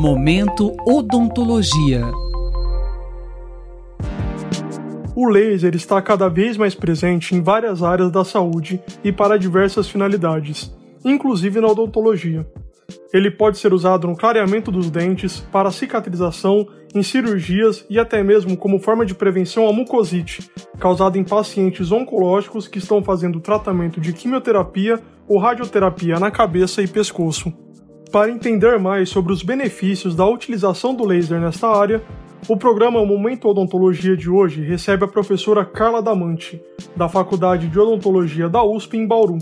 Momento Odontologia. O laser está cada vez mais presente em várias áreas da saúde e para diversas finalidades, inclusive na odontologia. Ele pode ser usado no clareamento dos dentes, para cicatrização, em cirurgias e até mesmo como forma de prevenção à mucosite, causada em pacientes oncológicos que estão fazendo tratamento de quimioterapia ou radioterapia na cabeça e pescoço. Para entender mais sobre os benefícios da utilização do laser nesta área, o programa Momento Odontologia de hoje recebe a professora Carla Damante, da Faculdade de Odontologia da USP em Bauru.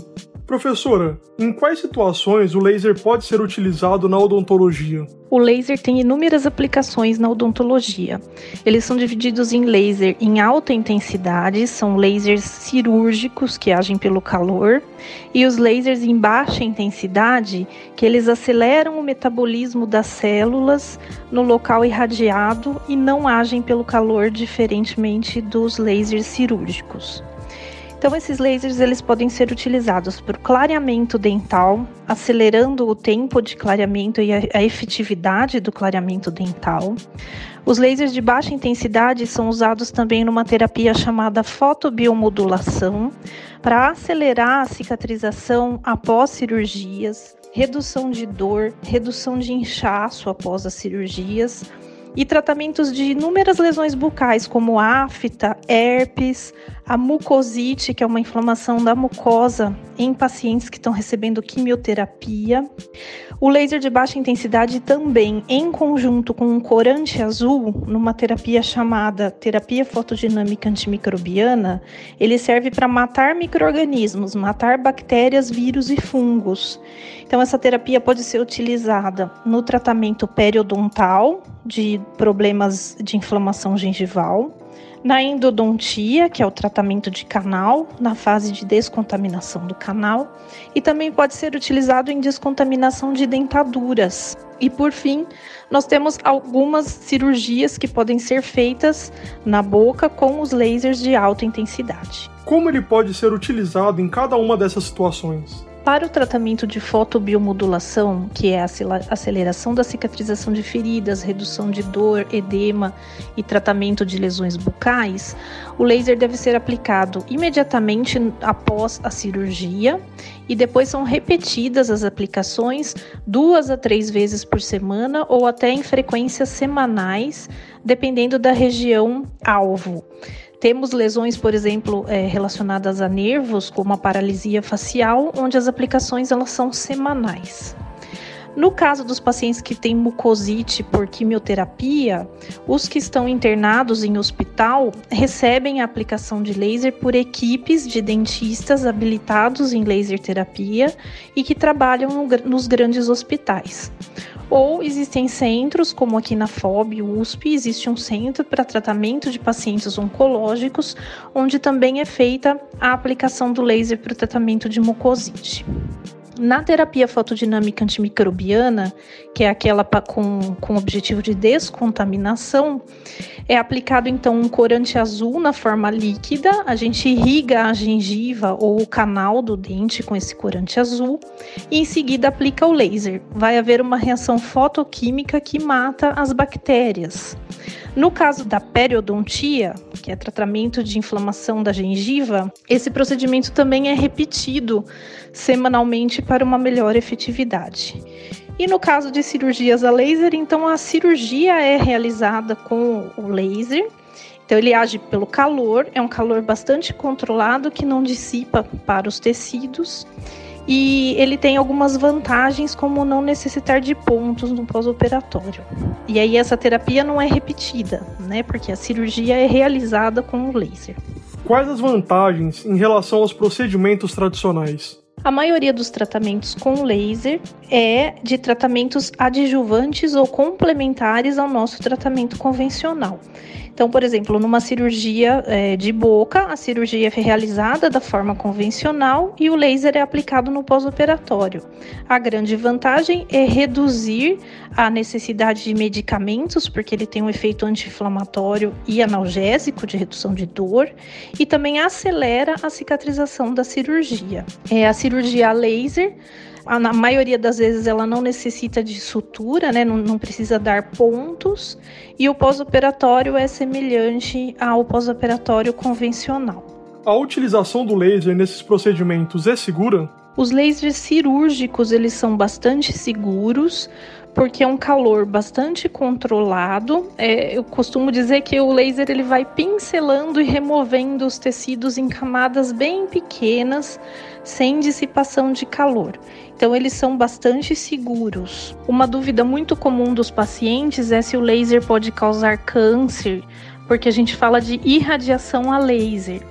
Professora, em quais situações o laser pode ser utilizado na odontologia? O laser tem inúmeras aplicações na odontologia. Eles são divididos em laser em alta intensidade, são lasers cirúrgicos que agem pelo calor, e os lasers em baixa intensidade, que eles aceleram o metabolismo das células no local irradiado e não agem pelo calor, diferentemente dos lasers cirúrgicos. Então esses lasers eles podem ser utilizados para o clareamento dental, acelerando o tempo de clareamento e a, efetividade do clareamento dental. Os lasers de baixa intensidade são usados também numa terapia chamada fotobiomodulação, para acelerar a cicatrização após cirurgias, redução de dor, redução de inchaço após as cirurgias e tratamentos de inúmeras lesões bucais, como afta, herpes, a mucosite, que é uma inflamação da mucosa em pacientes que estão recebendo quimioterapia. O laser de baixa intensidade também, em conjunto com um corante azul, numa terapia chamada terapia fotodinâmica antimicrobiana, ele serve para matar micro-organismos, matar bactérias, vírus e fungos. Então, essa terapia pode ser utilizada no tratamento periodontal de problemas de inflamação gengival, na endodontia, que é o tratamento de canal, na fase de descontaminação do canal, e também pode ser utilizado em descontaminação de dentaduras. E por fim, nós temos algumas cirurgias que podem ser feitas na boca com os lasers de alta intensidade. Como ele pode ser utilizado em cada uma dessas situações? Para o tratamento de fotobiomodulação, que é a aceleração da cicatrização de feridas, redução de dor, edema e tratamento de lesões bucais, o laser deve ser aplicado imediatamente após a cirurgia e depois são repetidas as aplicações duas a três vezes por semana ou até em frequências semanais, dependendo da região alvo. Temos lesões, por exemplo, é, relacionadas a nervos, como a paralisia facial, onde as aplicações elas são semanais. No caso dos pacientes que têm mucosite por quimioterapia, os que estão internados em hospital recebem a aplicação de laser por equipes de dentistas habilitados em laser terapia e que trabalham no, nos grandes hospitais. Ou existem centros, como aqui na FOB, USP, existe um centro para tratamento de pacientes oncológicos, onde também é feita a aplicação do laser para o tratamento de mucosite. Na terapia fotodinâmica antimicrobiana, que é aquela com, com objetivo de descontaminação, é aplicado então um corante azul na forma líquida, a gente irriga a gengiva ou o canal do dente com esse corante azul e em seguida aplica o laser. Vai haver uma reação fotoquímica que mata as bactérias. No caso da periodontia, que é tratamento de inflamação da gengiva, esse procedimento também é repetido semanalmente para uma melhor efetividade. E no caso de cirurgias a laser, então a cirurgia é realizada com o laser. Então ele age pelo calor, é um calor bastante controlado que não dissipa para os tecidos e ele tem algumas vantagens, como não necessitar de pontos no pós-operatório. E aí essa terapia não é repetida, né? Porque a cirurgia é realizada com o laser. Quais as vantagens em relação aos procedimentos tradicionais? A maioria dos tratamentos com laser é de tratamentos adjuvantes ou complementares ao nosso tratamento convencional. Então, por exemplo, numa cirurgia é, de boca, a cirurgia é realizada da forma convencional e o laser é aplicado no pós-operatório. A grande vantagem é reduzir a necessidade de medicamentos, porque ele tem um efeito anti-inflamatório e analgésico de redução de dor, e também acelera a cicatrização da cirurgia. É, a cirurgia laser na maioria das vezes ela não necessita de sutura, né? Não, não precisa dar pontos. E o pós-operatório é semelhante ao pós-operatório convencional. A utilização do laser nesses procedimentos é segura? Os lasers cirúrgicos eles são bastante seguros porque é um calor bastante controlado. É, eu costumo dizer que o laser ele vai pincelando e removendo os tecidos em camadas bem pequenas, sem dissipação de calor. Então eles são bastante seguros. Uma dúvida muito comum dos pacientes é se o laser pode causar câncer, porque a gente fala de irradiação a laser.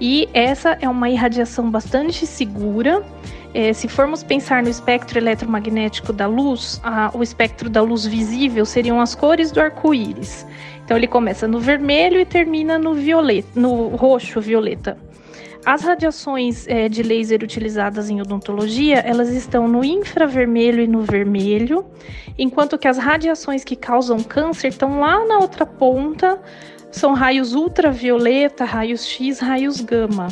E essa é uma irradiação bastante segura é, se formos pensar no espectro eletromagnético da luz, a, o espectro da luz visível seriam as cores do arco-íris. Então ele começa no vermelho e termina no violeta, no roxo violeta. As radiações é, de laser utilizadas em odontologia, elas estão no infravermelho e no vermelho, enquanto que as radiações que causam câncer estão lá na outra ponta, são raios ultravioleta, raios X, raios gama.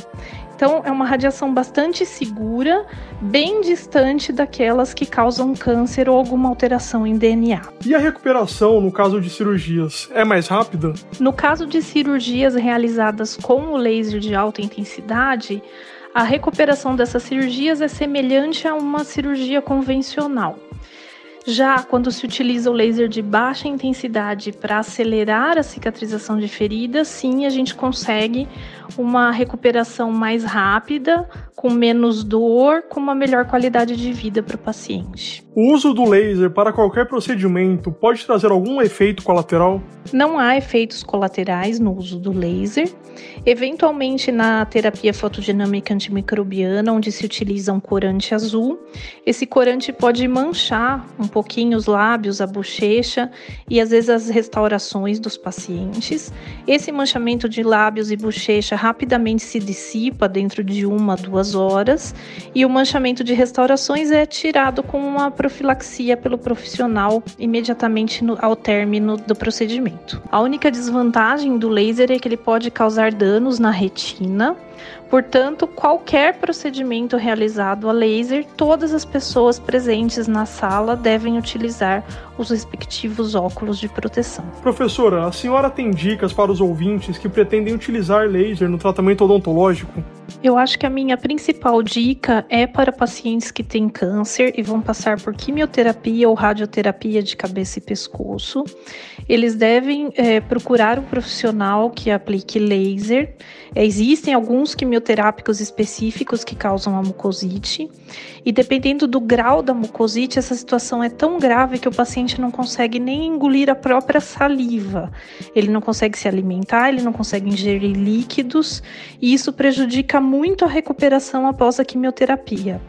Então, é uma radiação bastante segura, bem distante daquelas que causam câncer ou alguma alteração em DNA. E a recuperação, no caso de cirurgias, é mais rápida? No caso de cirurgias realizadas com o laser de alta intensidade, a recuperação dessas cirurgias é semelhante a uma cirurgia convencional. Já quando se utiliza o laser de baixa intensidade para acelerar a cicatrização de feridas, sim, a gente consegue uma recuperação mais rápida, com menos dor, com uma melhor qualidade de vida para o paciente. O uso do laser para qualquer procedimento pode trazer algum efeito colateral? Não há efeitos colaterais no uso do laser. Eventualmente, na terapia fotodinâmica antimicrobiana, onde se utiliza um corante azul, esse corante pode manchar um pouquinho os lábios, a bochecha e às vezes as restaurações dos pacientes. Esse manchamento de lábios e bochecha rapidamente se dissipa dentro de uma, duas horas, e o manchamento de restaurações é tirado com uma profilaxia pelo profissional imediatamente no, ao término do procedimento. A única desvantagem do laser é que ele pode causar danos na retina Portanto, qualquer procedimento realizado a laser, todas as pessoas presentes na sala devem utilizar os respectivos óculos de proteção. Professora, a senhora tem dicas para os ouvintes que pretendem utilizar laser no tratamento odontológico? Eu acho que a minha principal dica é para pacientes que têm câncer e vão passar por quimioterapia ou radioterapia de cabeça e pescoço. Eles devem é, procurar um profissional que aplique laser. É, existem alguns quimioterápicos específicos que causam a mucosite, e dependendo do grau da mucosite, essa situação é tão grave que o paciente não consegue nem engolir a própria saliva. Ele não consegue se alimentar, ele não consegue ingerir líquidos, e isso prejudica muito a recuperação após a quimioterapia.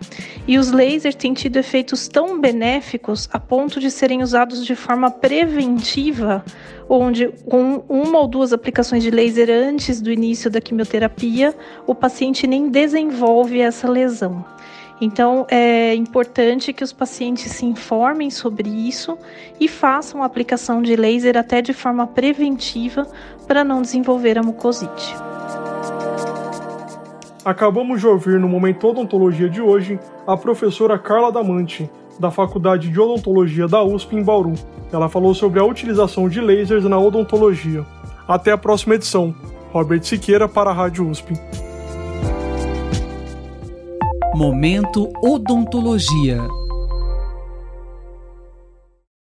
E os lasers têm tido efeitos tão benéficos a ponto de serem usados de forma preventiva onde com uma ou duas aplicações de laser antes do início da quimioterapia, o paciente nem desenvolve essa lesão. Então, é importante que os pacientes se informem sobre isso e façam a aplicação de laser até de forma preventiva para não desenvolver a mucosite. Acabamos de ouvir no Momento Odontologia de hoje a professora Carla Damante, da Faculdade de Odontologia da USP em Bauru. Ela falou sobre a utilização de lasers na odontologia. Até a próxima edição. Robert Siqueira para a Rádio USP. Momento Odontologia.